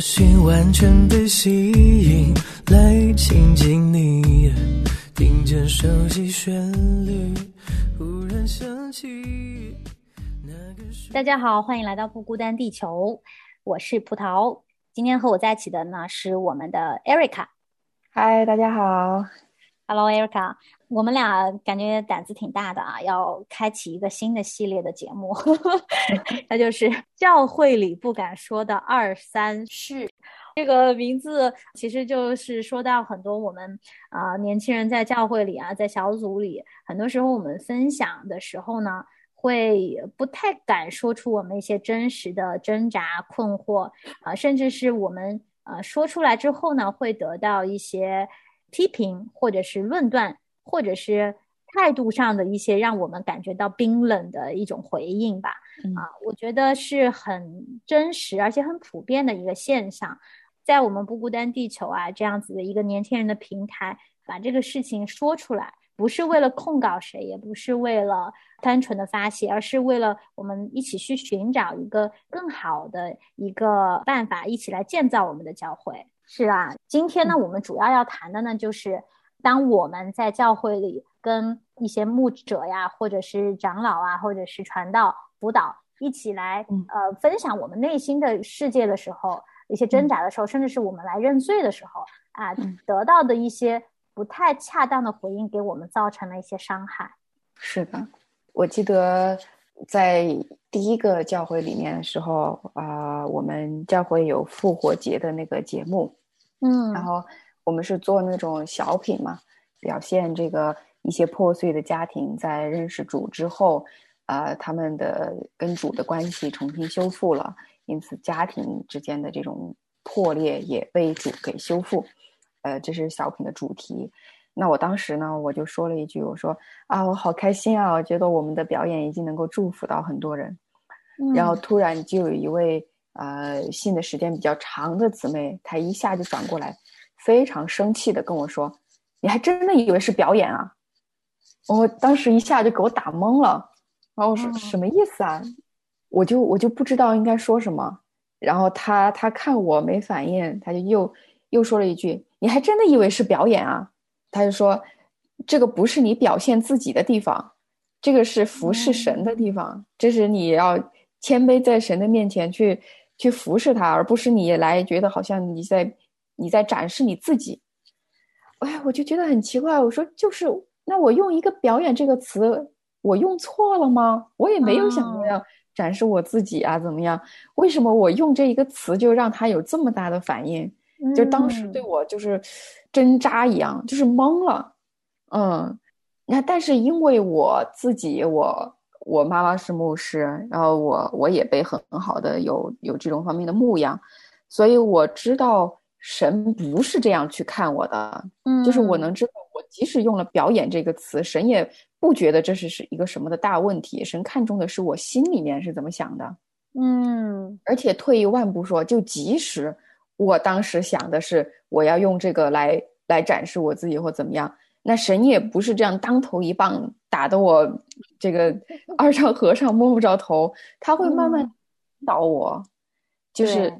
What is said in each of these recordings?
我心完全被吸引，来亲近你，听见熟悉旋律，忽然想起那个。大家好，欢迎来到不孤单地球，我是葡萄。今天和我在一起的呢是我们的 Erica。嗨，大家好。Hello，Erica。我们俩感觉胆子挺大的啊，要开启一个新的系列的节目，那就是教会里不敢说的二三事。这个名字其实就是说到很多我们啊年轻人在教会里啊，在小组里，很多时候我们分享的时候呢，会不太敢说出我们一些真实的挣扎、困惑啊，甚至是我们呃说出来之后呢，会得到一些。批评或者是论断，或者是态度上的一些让我们感觉到冰冷的一种回应吧。啊，我觉得是很真实而且很普遍的一个现象。在我们不孤单地球啊这样子的一个年轻人的平台，把这个事情说出来，不是为了控告谁，也不是为了单纯的发泄，而是为了我们一起去寻找一个更好的一个办法，一起来建造我们的教会。是啊，今天呢，我们主要要谈的呢，就是当我们在教会里跟一些牧者呀，或者是长老啊，或者是传道、辅导一起来呃分享我们内心的世界的时候，一些挣扎的时候，甚至是我们来认罪的时候啊，得到的一些不太恰当的回应，给我们造成了一些伤害。是的，我记得在第一个教会里面的时候啊，我们教会有复活节的那个节目。嗯，然后我们是做那种小品嘛，表现这个一些破碎的家庭在认识主之后，呃，他们的跟主的关系重新修复了，因此家庭之间的这种破裂也被主给修复，呃，这是小品的主题。那我当时呢，我就说了一句，我说啊，我好开心啊，我觉得我们的表演已经能够祝福到很多人。然后突然就有一位。呃，信的时间比较长的姊妹，她一下就转过来，非常生气的跟我说：“你还真的以为是表演啊？”我当时一下就给我打懵了，然后我说：“什么意思啊？”我就我就不知道应该说什么。然后他他看我没反应，他就又又说了一句：“你还真的以为是表演啊？”他就说：“这个不是你表现自己的地方，这个是服侍神的地方，这是你要谦卑在神的面前去。”去服侍他，而不是你来觉得好像你在你在展示你自己。哎，我就觉得很奇怪。我说，就是那我用一个“表演”这个词，我用错了吗？我也没有想过要展示我自己啊，怎么样？为什么我用这一个词就让他有这么大的反应？就当时对我就是针扎一样，就是懵了。嗯，那但是因为我自己我。我妈妈是牧师，然后我我也被很好的有有这种方面的牧养，所以我知道神不是这样去看我的，嗯，就是我能知道，我即使用了“表演”这个词，神也不觉得这是是一个什么的大问题，神看重的是我心里面是怎么想的，嗯，而且退一万步说，就即使我当时想的是我要用这个来来展示我自己或怎么样。那神也不是这样当头一棒打得我这个二丈和尚摸不着头，他会慢慢导我，就是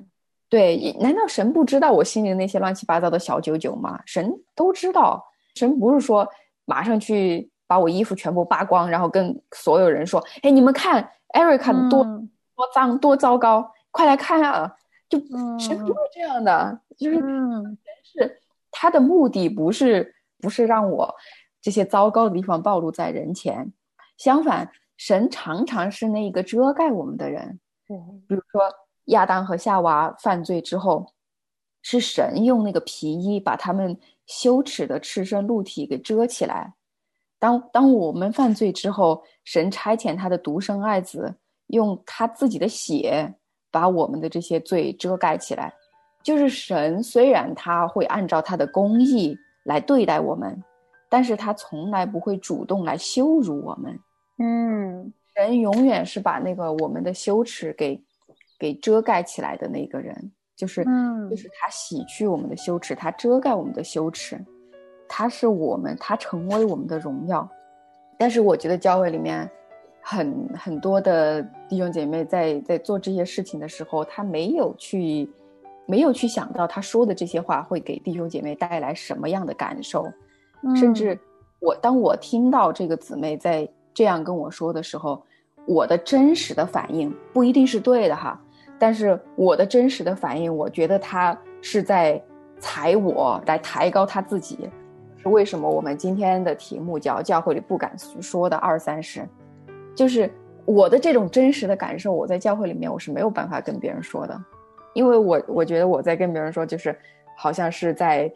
对。难道神不知道我心里那些乱七八糟的小九九吗？神都知道。神不是说马上去把我衣服全部扒光，然后跟所有人说：“哎，你们看艾瑞卡多多脏多糟糕，快来看啊！”就神不是这样的，就是神是他的目的不是。不是让我这些糟糕的地方暴露在人前，相反，神常常是那个遮盖我们的人。嗯，比如说亚当和夏娃犯罪之后，是神用那个皮衣把他们羞耻的赤身露体给遮起来。当当我们犯罪之后，神差遣他的独生爱子，用他自己的血把我们的这些罪遮盖起来。就是神虽然他会按照他的公义来对待我们，但是他从来不会主动来羞辱我们。嗯人永远是把那个我们的羞耻给给遮盖起来的那个人，就是、嗯就是他洗去我们的羞耻，他遮盖我们的羞耻，他是我们，他成为我们的荣耀。但是我觉得教会里面很很多的弟兄姐妹在在做这些事情的时候，他没有去没有去想到他说的这些话会给弟兄姐妹带来什么样的感受。甚至我当我听到这个姊妹在这样跟我说的时候，我的真实的反应不一定是对的哈，但是我的真实的反应，我觉得他是在踩我，来抬高他自己。是为什么我们今天的题目叫“教会里不敢说的二三十”，就是我的这种真实的感受，我在教会里面我是没有办法跟别人说的，因为我我觉得我在跟别人说，就是好像是在。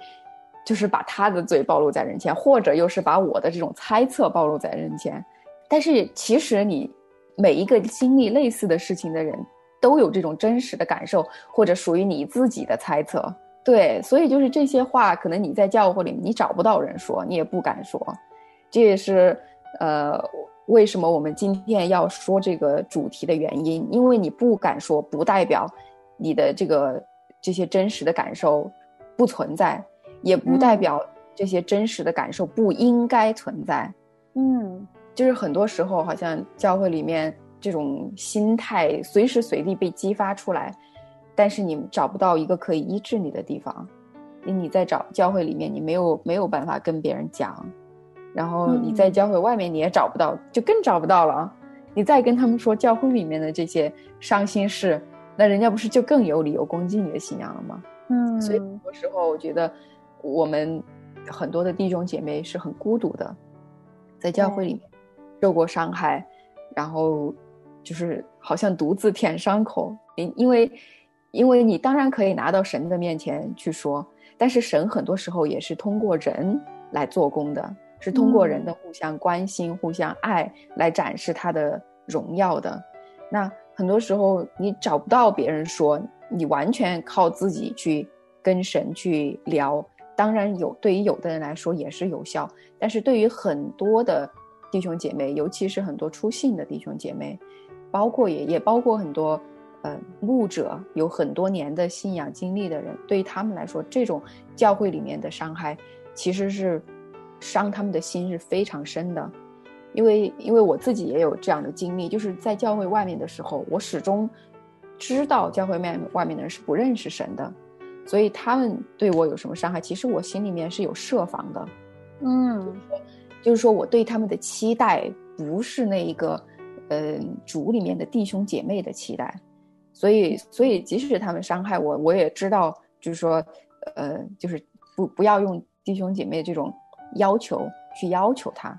就是把他的嘴暴露在人前，或者又是把我的这种猜测暴露在人前。但是其实你每一个经历类似的事情的人，都有这种真实的感受，或者属于你自己的猜测。对，所以就是这些话，可能你在教会里你找不到人说，你也不敢说。这也是呃为什么我们今天要说这个主题的原因，因为你不敢说，不代表你的这个这些真实的感受不存在。也不代表这些真实的感受不应该存在，嗯，就是很多时候好像教会里面这种心态随时随地被激发出来，但是你找不到一个可以医治你的地方，你在找教会里面你没有没有办法跟别人讲，然后你在教会外面你也找不到，就更找不到了。你再跟他们说教会里面的这些伤心事，那人家不是就更有理由攻击你的信仰了吗？嗯，所以很多时候我觉得。我们很多的弟兄姐妹是很孤独的，在教会里面受过伤害，然后就是好像独自舔伤口。因因为因为你当然可以拿到神的面前去说，但是神很多时候也是通过人来做工的，是通过人的互相关心、互相爱来展示他的荣耀的。那很多时候你找不到别人说，你完全靠自己去跟神去聊。当然有，对于有的人来说也是有效，但是对于很多的弟兄姐妹，尤其是很多出信的弟兄姐妹，包括也也包括很多呃牧者，有很多年的信仰经历的人，对于他们来说，这种教会里面的伤害其实是伤他们的心是非常深的，因为因为我自己也有这样的经历，就是在教会外面的时候，我始终知道教会面外面的人是不认识神的。所以他们对我有什么伤害，其实我心里面是有设防的，嗯，就是说我对他们的期待不是那一个，呃，主里面的弟兄姐妹的期待，所以，所以即使他们伤害我，我也知道，就是说，呃，就是不不要用弟兄姐妹这种要求去要求他，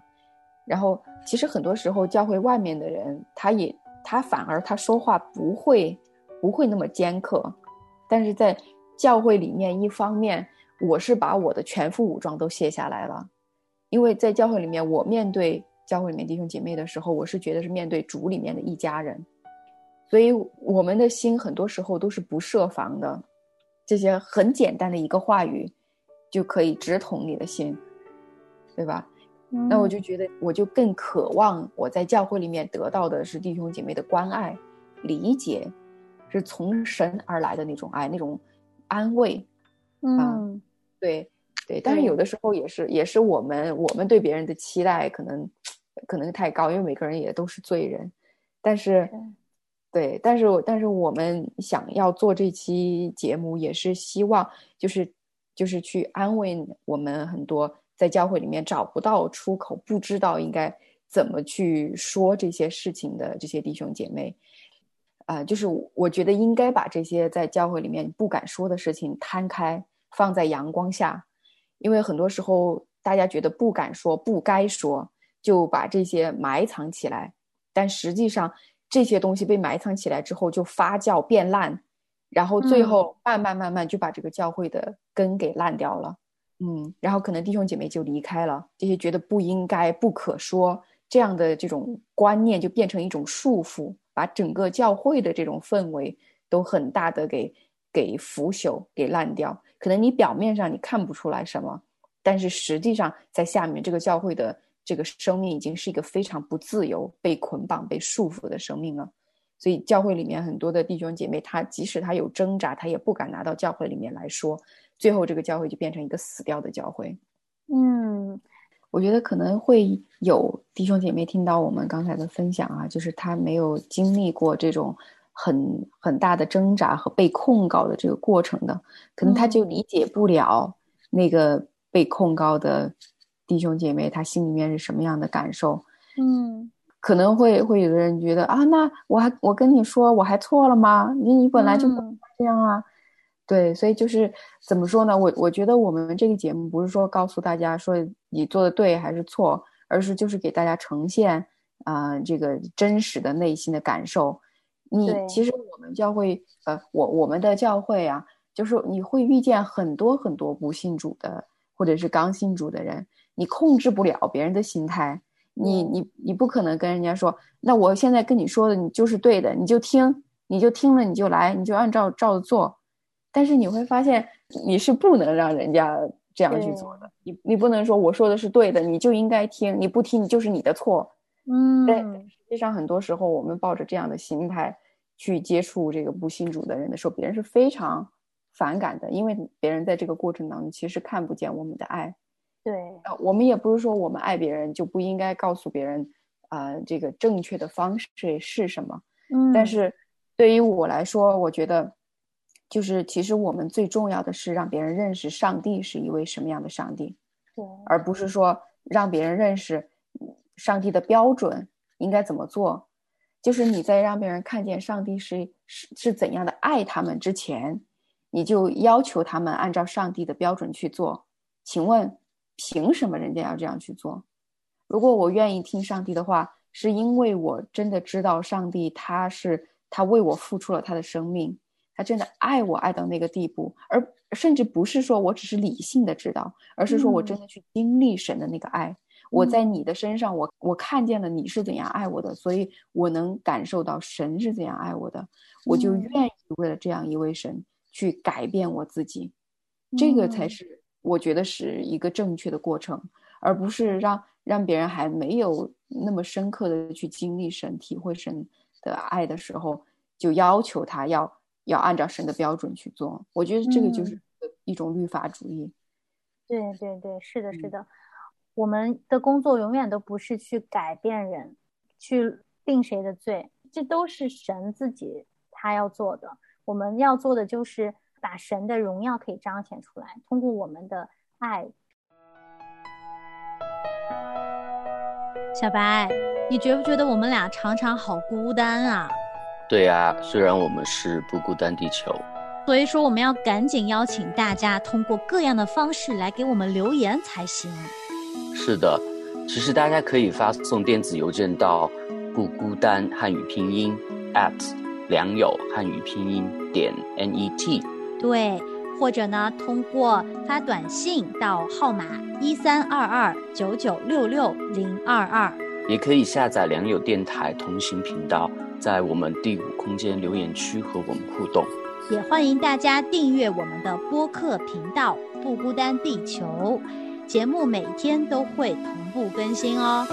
然后，其实很多时候教会外面的人，他也他反而他说话不会不会那么尖刻，但是在教会里面，一方面我是把我的全副武装都卸下来了，因为在教会里面，我面对教会里面弟兄姐妹的时候，我是觉得是面对主里面的一家人，所以我们的心很多时候都是不设防的，这些很简单的一个话语就可以直捅你的心，对吧？那我就觉得，我就更渴望我在教会里面得到的是弟兄姐妹的关爱、理解，是从神而来的那种爱，那种。安慰，嗯，对对，但是有的时候也是也是我们我们对别人的期待可能可能太高，因为每个人也都是罪人，但是对，但是但是我们想要做这期节目，也是希望就是就是去安慰我们很多在教会里面找不到出口，不知道应该怎么去说这些事情的这些弟兄姐妹。啊，就是我觉得应该把这些在教会里面不敢说的事情摊开，放在阳光下，因为很多时候大家觉得不敢说、不该说，就把这些埋藏起来。但实际上，这些东西被埋藏起来之后，就发酵变烂，然后最后慢慢慢慢就把这个教会的根给烂掉了。嗯，嗯然后可能弟兄姐妹就离开了，这些觉得不应该、不可说这样的这种观念，就变成一种束缚。把整个教会的这种氛围都很大的给给腐朽、给烂掉。可能你表面上你看不出来什么，但是实际上在下面这个教会的这个生命已经是一个非常不自由、被捆绑、被束缚的生命了。所以教会里面很多的弟兄姐妹，他即使他有挣扎，他也不敢拿到教会里面来说。最后这个教会就变成一个死掉的教会。嗯，我觉得可能会有弟兄姐妹听到我们刚才的分享啊，就是他没有经历过这种很很大的挣扎和被控告的这个过程的，可能他就理解不了那个被控告的弟兄姐妹他心里面是什么样的感受。嗯，可能会会有的人觉得啊，那我还我跟你说我还错了吗？你你本来就不这样啊。对，所以就是怎么说呢？我我觉得我们这个节目不是说告诉大家说你做的对还是错，而是就是给大家呈现啊这个真实的内心的感受。你其实我们教会呃，我我们的教会啊，就是你会遇见很多很多不信主的或者是刚信主的人，你控制不了别人的心态，你你你不可能跟人家说，那我现在跟你说的你就是对的，你就听，你就听了你就来，你就按照照着做。但是你会发现，你是不能让人家这样去做的。你你不能说我说的是对的，你就应该听，你不听你就是你的错。嗯，对。实际上，很多时候我们抱着这样的心态去接触这个不信主的人的时候，别人是非常反感的，因为别人在这个过程当中其实看不见我们的爱。对，呃，我们也不是说我们爱别人就不应该告诉别人，啊，这个正确的方式是什么。嗯，但是对于我来说，我觉得。就是，其实我们最重要的是让别人认识上帝是一位什么样的上帝，对，而不是说让别人认识上帝的标准应该怎么做。就是你在让别人看见上帝是是是怎样的爱他们之前，你就要求他们按照上帝的标准去做。请问，凭什么人家要这样去做？如果我愿意听上帝的话，是因为我真的知道上帝他是他为我付出了他的生命。他真的爱我爱到那个地步，而甚至不是说我只是理性的知道，而是说我真的去经历神的那个爱。我在你的身上，我我看见了你是怎样爱我的，所以我能感受到神是怎样爱我的，我就愿意为了这样一位神去改变我自己。这个才是我觉得是一个正确的过程，而不是让让别人还没有那么深刻的去经历神、体会神的爱的时候，就要求他要。要按照神的标准去做，我觉得这个就是一种律法主义。对对对，是的，是的。我们的工作永远都不是去改变人，去定谁的罪，这都是神自己他要做的。我们要做的就是把神的荣耀可以彰显出来，通过我们的爱。小白，你觉不觉得我们俩常常好孤单啊？对啊，虽然我们是不孤单地球，所以说我们要赶紧邀请大家通过各样的方式来给我们留言才行。是的，其实大家可以发送电子邮件到不孤单汉语拼音 at 良友汉语拼音点 net。对，或者呢，通过发短信到号码一三二二九九六六零二二，也可以下载良友电台同行频道。在我们第五空间留言区和我们互动，也欢迎大家订阅我们的播客频道“不孤单地球”，节目每天都会同步更新哦。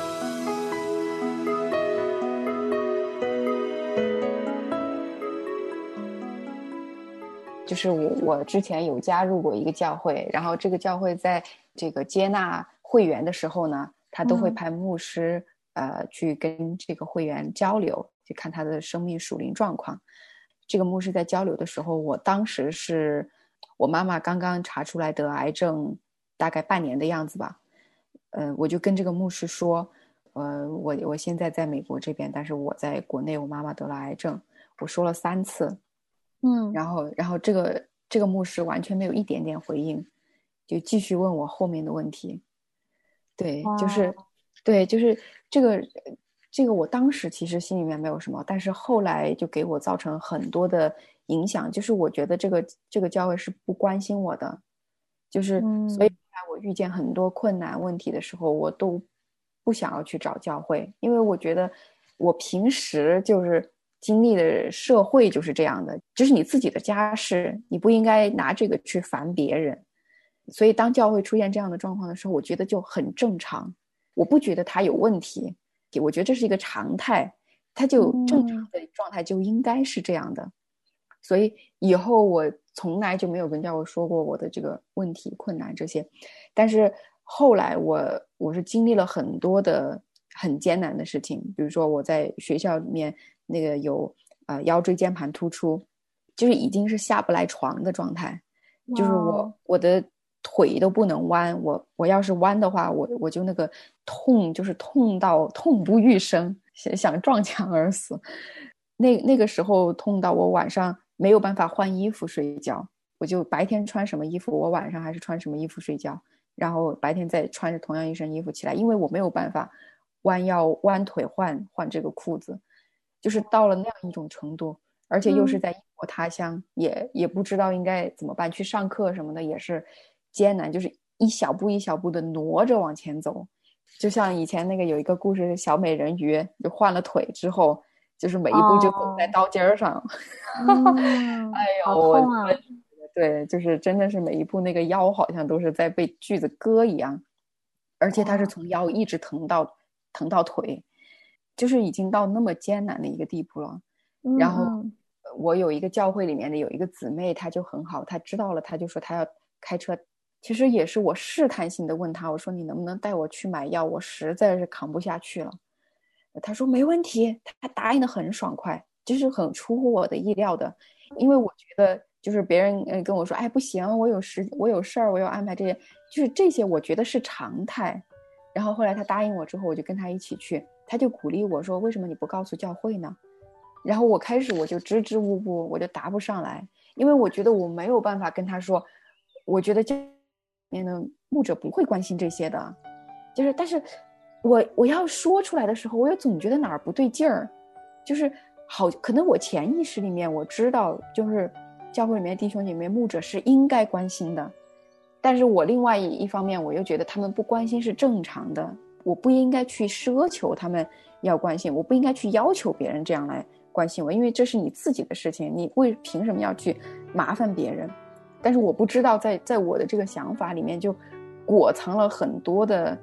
就是我，我之前有加入过一个教会，然后这个教会在这个接纳会员的时候呢，他都会派牧师呃去跟这个会员交流。去看他的生命属灵状况。这个牧师在交流的时候，我当时是我妈妈刚刚查出来得癌症，大概半年的样子吧。呃，我就跟这个牧师说，呃，我我现在在美国这边，但是我在国内，我妈妈得了癌症。我说了三次，嗯，然后然后这个这个牧师完全没有一点点回应，就继续问我后面的问题。对，就是对，就是这个。这个我当时其实心里面没有什么，但是后来就给我造成很多的影响。就是我觉得这个这个教会是不关心我的，就是所以在我遇见很多困难问题的时候，我都不想要去找教会，因为我觉得我平时就是经历的社会就是这样的，这是你自己的家事，你不应该拿这个去烦别人。所以，当教会出现这样的状况的时候，我觉得就很正常。我不觉得他有问题，我觉得这是一个常态，他就正常的状态就应该是这样的。所以以后我从来就没有跟教会说过我的这个问题、困难这些。但是后来我我是经历了很多的很艰难的事情，比如说我在学校里面那个有啊腰椎间盘突出，就是已经是下不来床的状态，就是我我的。腿都不能弯，我我要是弯的话，我我就那个痛，就是痛到痛不欲生，想想撞墙而死。那那个时候痛到我晚上没有办法换衣服睡觉，我就白天穿什么衣服，我晚上还是穿什么衣服睡觉，然后白天再穿着同样一身衣服起来，因为我没有办法弯腰弯腿换换这个裤子，就是到了那样一种程度，而且又是在异国他乡，也也不知道应该怎么办，去上课什么的也是。艰难就是一小步一小步的挪着往前走，就像以前那个有一个故事，小美人鱼就换了腿之后，就是每一步就走在刀尖上。哎呦，我对，就是真的是每一步那个腰好像都是在被锯子割一样，而且它是从腰一直疼到疼到腿，就是已经到那么艰难的一个地步了。然后我有一个教会里面的有一个姊妹，她就很好，她知道了，她就说她要开车。其实也是我试探性的问她，我说你能不能带我去买药？我实在是扛不下去了。她说没问题，她答应的很爽快，就是很出乎我的意料的。因为我觉得就是别人嗯跟我说，哎不行，我有时我有事儿，我要安排这些，就是这些我觉得是常态。然后后来他答应我之后，我就跟他一起去，他就鼓励我说，为什么你不告诉教会呢？然后我开始我就支支吾吾，我就答不上来，因为我觉得我没有办法跟他说，我觉得教。面的牧者不会关心这些的，就是，但是，我我要说出来的时候，我又总觉得哪儿不对劲儿，就是好，可能我潜意识里面我知道，就是教会里面弟兄姐妹牧者是应该关心的，但是我另外一方面我又觉得他们不关心是正常的，我不应该去奢求他们要关心，我不应该去要求别人这样来关心我，因为这是你自己的事情，你为凭什么要去麻烦别人？但是我不知道，在在我的这个想法里面，就裹藏了很多的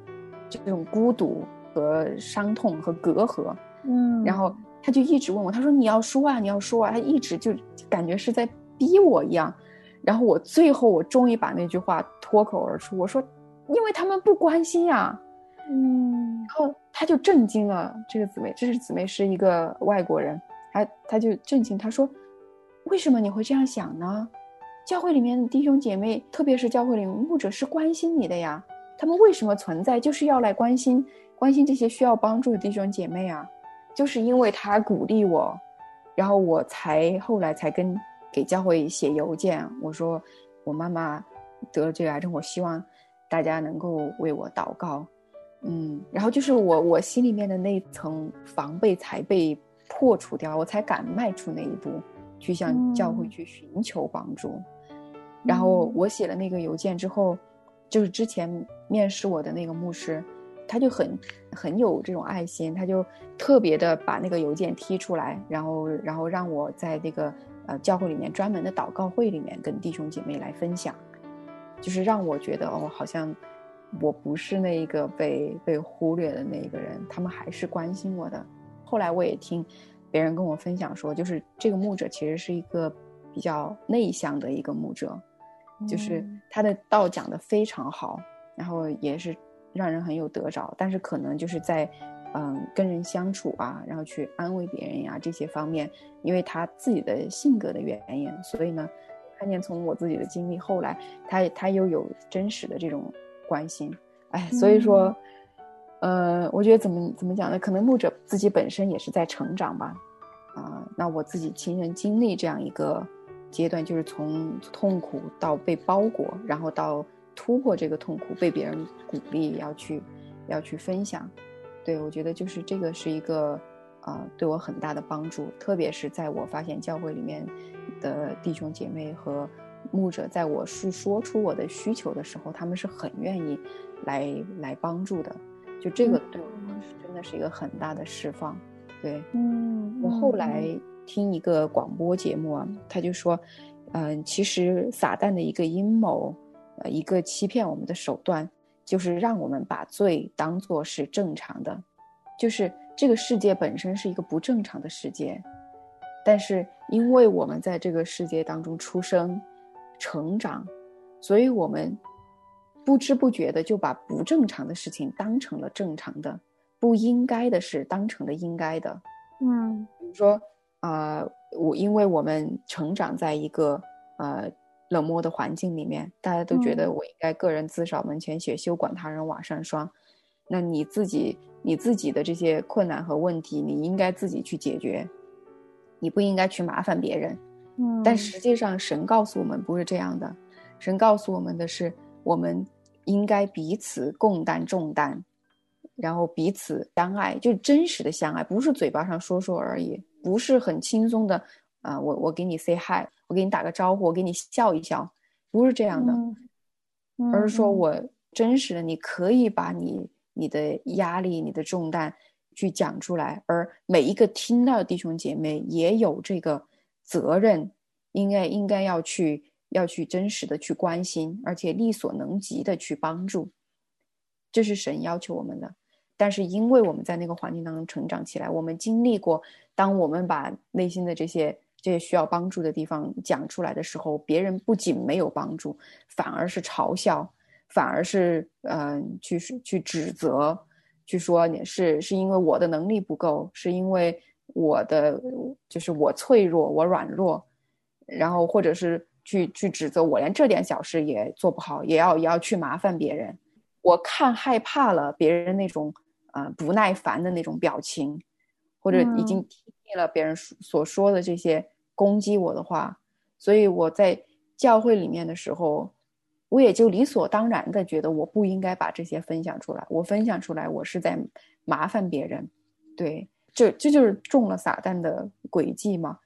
这种孤独和伤痛和隔阂。嗯，然后他就一直问我，他说：“你要说啊，你要说啊。”他一直就感觉是在逼我一样。然后我最后我终于把那句话脱口而出，我说：“因为他们不关心呀。”嗯，然后他就震惊了。这个姊妹，这是姊妹是一个外国人，他他就震惊，他说：“为什么你会这样想呢？”教会里面的弟兄姐妹，特别是教会里面牧者，是关心你的呀。他们为什么存在，就是要来关心关心这些需要帮助的弟兄姐妹啊。就是因为他鼓励我，然后我才后来才跟给教会写邮件，我说我妈妈得了这个癌症，我希望大家能够为我祷告。嗯，然后就是我我心里面的那层防备才被破除掉，我才敢迈出那一步，去向教会去寻求帮助。然后我写了那个邮件之后，就是之前面试我的那个牧师，他就很很有这种爱心，他就特别的把那个邮件踢出来，然后然后让我在那个呃教会里面专门的祷告会里面跟弟兄姐妹来分享，就是让我觉得哦，好像我不是那一个被被忽略的那一个人，他们还是关心我的。后来我也听别人跟我分享说，就是这个牧者其实是一个比较内向的一个牧者。就是他的道讲的非常好，然后也是让人很有得着，但是可能就是在，嗯，跟人相处啊，然后去安慰别人呀这些方面，因为他自己的性格的原因，所以呢，看见从我自己的经历，后来他他又有真实的这种关心，哎，所以说，呃，我觉得怎么怎么讲呢？可能牧者自己本身也是在成长吧，啊，那我自己亲身经历这样一个。阶段就是从痛苦到被包裹，然后到突破这个痛苦，被别人鼓励要去，要去分享。对我觉得就是这个是一个，啊，对我很大的帮助。特别是在我发现教会里面的弟兄姐妹和牧者，在我诉说出我的需求的时候，他们是很愿意来来帮助的。就这个对我真的是一个很大的释放。对，嗯，我后嗯来听一个广播节目啊，他就说，嗯、其实撒旦的一个阴谋，呃，一个欺骗我们的手段，就是让我们把罪当作是正常的，就是这个世界本身是一个不正常的世界，但是因为我们在这个世界当中出生、成长，所以我们不知不觉的就把不正常的事情当成了正常的，不应该的事当成了应该的。嗯比如说，啊、我因为我们成长在一个呃冷漠的环境里面，大家都觉得嗯我应该个人自扫门前雪，休管他人瓦上霜。那你自己你自己的这些困难和问题，你应该自己去解决，你不应该去麻烦别人。嗯，但实际上，神告诉我们不是这样的，神告诉我们的是，我们应该彼此共担重担，然后彼此相爱，就真实的相爱，不是嘴巴上说说而已，不是很轻松的啊、我我给你 say hi，我给你打个招呼，我给你笑一笑，不是这样的，嗯嗯而是说嗯我真实的，你可以把你你的压力、你的重担去讲出来，而每一个听到的弟兄姐妹也有这个责任，应该应该要去要去真实的去关心，而且力所能及的去帮助，这是神要求我们的。但是因为我们在那个环境当中成长起来，我们经历过，当我们把内心的这些这些需要帮助的地方讲出来的时候，别人不仅没有帮助，反而是嘲笑，反而是嗯、呃去去指责，去说你是是因为我的能力不够，是因为我的就是我脆弱，我软弱，然后或者是去去指责我连这点小事也做不好，也要也要去麻烦别人。我看害怕了别人那种呃不耐烦的那种表情，或者已经了别人所所说的这些攻击我的话，所以我在教会里面的时候，我也就理所当然的觉得我不应该把这些分享出来。我分享出来，我是在麻烦别人。对，这这就是中了撒旦的诡计嘛。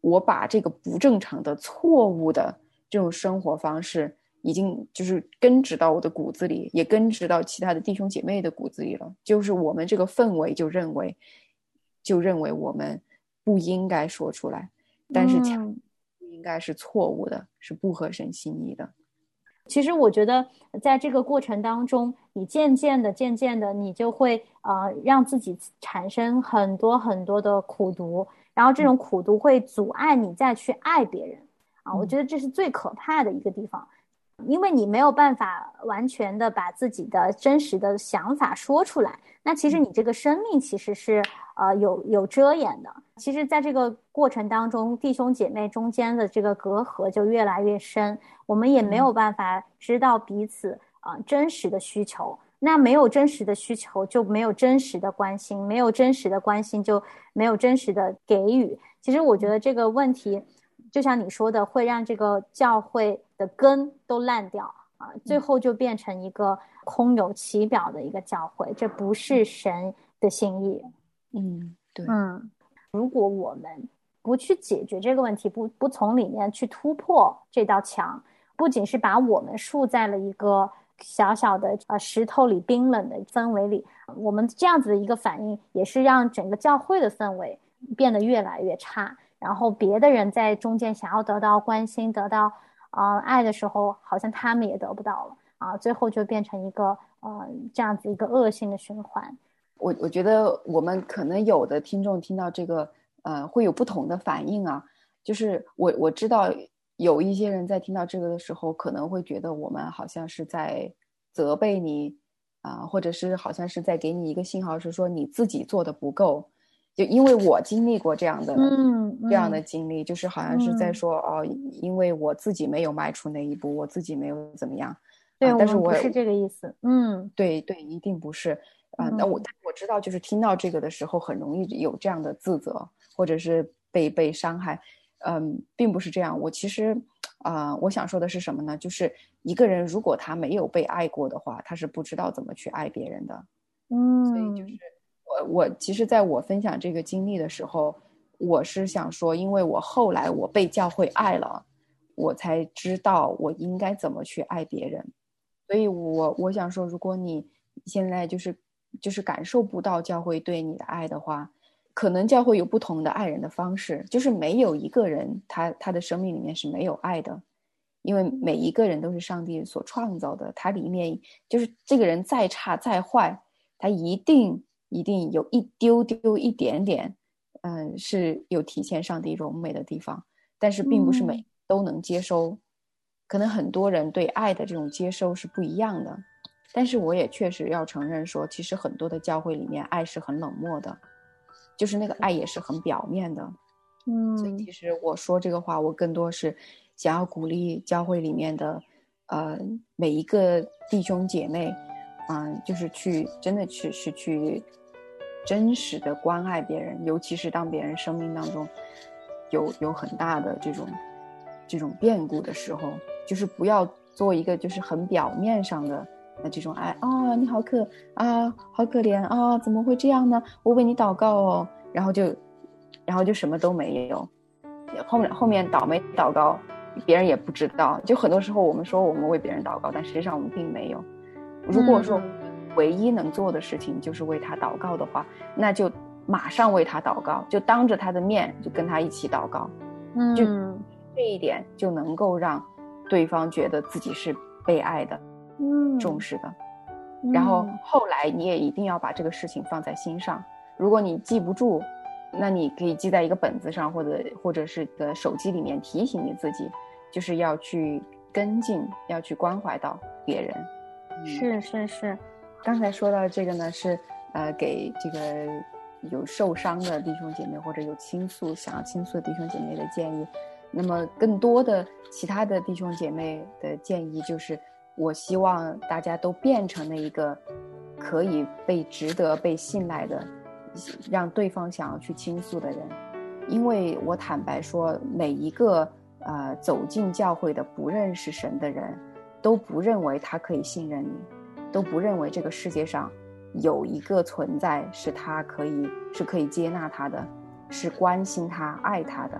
我把这个不正常的、错误的这种生活方式，已经就是根植到我的骨子里，也根植到其他的弟兄姐妹的骨子里了。就是我们这个氛围就认为，就认为我们不应该说出来，但是恰嗯不应该是错误的，是不合神心意的。其实我觉得，在这个过程当中，你渐渐的、渐渐的，你就会呃让自己产生很多很多的苦毒，然后这种苦毒会阻碍你再去爱别人啊。我嗯觉得这是最可怕的一个地方，因为你没有办法完全的把自己的真实的想法说出来，那其实你这个生命其实是呃有有遮掩的。其实，在这个过程当中，弟兄姐妹中间的这个隔阂就越来越深，我们也没有办法知道彼此啊、呃真实的需求。那没有真实的需求，就没有真实的关心；没有真实的关心，就没有真实的给予。其实，我觉得这个问题，就像你说的，会让这个教会的根都烂掉啊，最后就变成一个空有其表的一个教会，这不是神的心意。嗯，对，嗯，如果我们不去解决这个问题，不不从里面去突破这道墙，不仅是把我们束在了一个小小的呃石头里冰冷的氛围里，我们这样子的一个反应，也是让整个教会的氛围变得越来越差。然后别的人在中间想要得到关心、得到呃爱的时候，好像他们也得不到了啊，最后就变成一个呃这样子一个恶性的循环。我我觉得我们可能有的听众听到这个，呃，会有不同的反应啊。就是我我知道有一些人在听到这个的时候，可能会觉得我们好像是在责备你啊、或者是好像是在给你一个信号，是说你自己做的不够。就因为我经历过这样的，嗯这样的嗯经历，就是好像是在嗯说哦，因为我自己没有迈出那一步，我自己没有怎么样。对，啊但是我是这个意思。嗯对对，一定不是啊。那我嗯但我知道，就是听到这个的时候，很容易有这样的自责，或者是被被伤害。嗯，并不是这样。我其实啊、我想说的是什么呢？就是一个人如果他没有被爱过的话，他是不知道怎么去爱别人的。嗯所以就是嗯我我其实在我分享这个经历的时候，我是想说，因为我后来我被教会爱了，我才知道我应该怎么去爱别人。所以我我想说，如果你现在就是就是感受不到教会对你的爱的话，可能教会有不同的爱人的方式，就是没有一个人他他的生命里面是没有爱的，因为每一个人都是上帝所创造的，他里面就是这个人再差再坏，他一定一定有一丢丢一点点，嗯，是有体现上帝荣美的地方，但是并不是每都能接收，可能很多人对爱的这种接收是不一样的，但是我也确实要承认说，其实很多的教会里面爱是很冷漠的。就是那个爱也是很表面的，嗯，所以其实我说这个话，我更多是想要鼓励教会里面的，呃，每一个弟兄姐妹，嗯，就是去真的去是去真实的关爱别人，尤其是当别人生命当中有有很大的这种这种变故的时候，就是不要做一个就是很表面上的。那这种爱啊，你好可啊，好可怜啊，怎么会这样呢？我为你祷告哦，然后就，然后就什么都没有，后面后面倒霉祷告，别人也不知道。就很多时候我们说我们为别人祷告，但实际上我们并没有。如果说唯一能做的事情就是为他祷告的话，那就马上为他祷告，就当着他的面就跟他一起祷告。嗯，就这一点就能够让对方觉得自己是被爱的。嗯重视的，然后后来你也一定要把这个事情放在心上。如果你记不住，那你可以记在一个本子上，或者或者是的手机里面提醒你自己，就是要去跟进，要去关怀到别人。是是是，刚才说到这个呢，是呃给这个有受伤的弟兄姐妹或者有倾诉想要倾诉的弟兄姐妹的建议。那么更多的其他的弟兄姐妹的建议就是。我希望大家都变成了一个可以被值得被信赖的，让对方想要去倾诉的人。因为我坦白说，每一个呃走进教会的不认识神的人，都不认为他可以信任你，都不认为这个世界上有一个存在是他可以是可以接纳他的，是关心他、爱他的。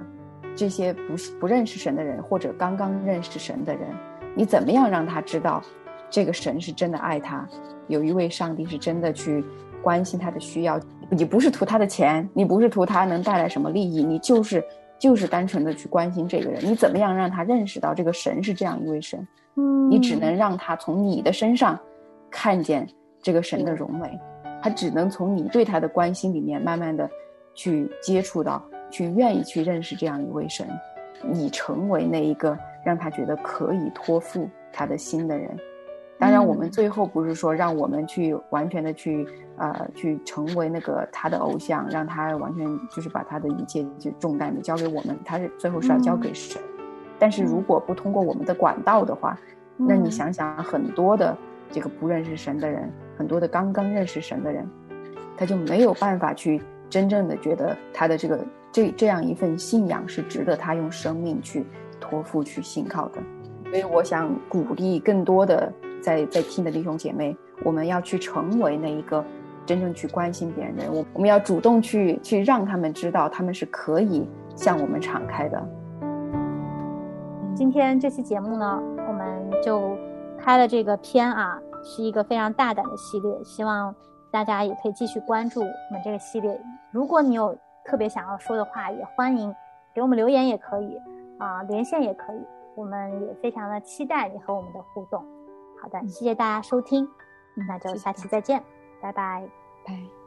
这些不不认识神的人，或者刚刚认识神的人。你怎么样让他知道，这个神是真的爱他，有一位上帝是真的去关心他的需要。你不是图他的钱，你不是图他能带来什么利益，你就是就是单纯的去关心这个人。你怎么样让他认识到这个神是这样一位神？嗯，你只能让他从你的身上看见这个神的荣美，他只能从你对他的关心里面慢慢的去接触到，去愿意去认识这样一位神。你成为那一个。让他觉得可以托付他的心的人，当然，我们最后不是说让我们去完全的去呃去成为那个他的偶像，让他完全就是把他的一切就重担就交给我们，他是最后是要交给神。但是如果不通过我们的管道的话，那你想想，很多的这个不认识神的人，很多的刚刚认识神的人，他就没有办法去真正的觉得他的这个这这样一份信仰是值得他用生命去。托付去信靠的，所以我想鼓励更多的在在听的弟兄姐妹，我们要去成为那一个真正去关心别人的人。我我们要主动去去让他们知道，他们是可以向我们敞开的。今天这期节目呢，我们就开了这个片啊，是一个非常大胆的系列，希望大家也可以继续关注我们这个系列。如果你有特别想要说的话，也欢迎给我们留言，也可以。啊，连线也可以，我们也非常的期待你和我们的互动。好的，谢谢大家收听，那就下期再见，拜拜，拜。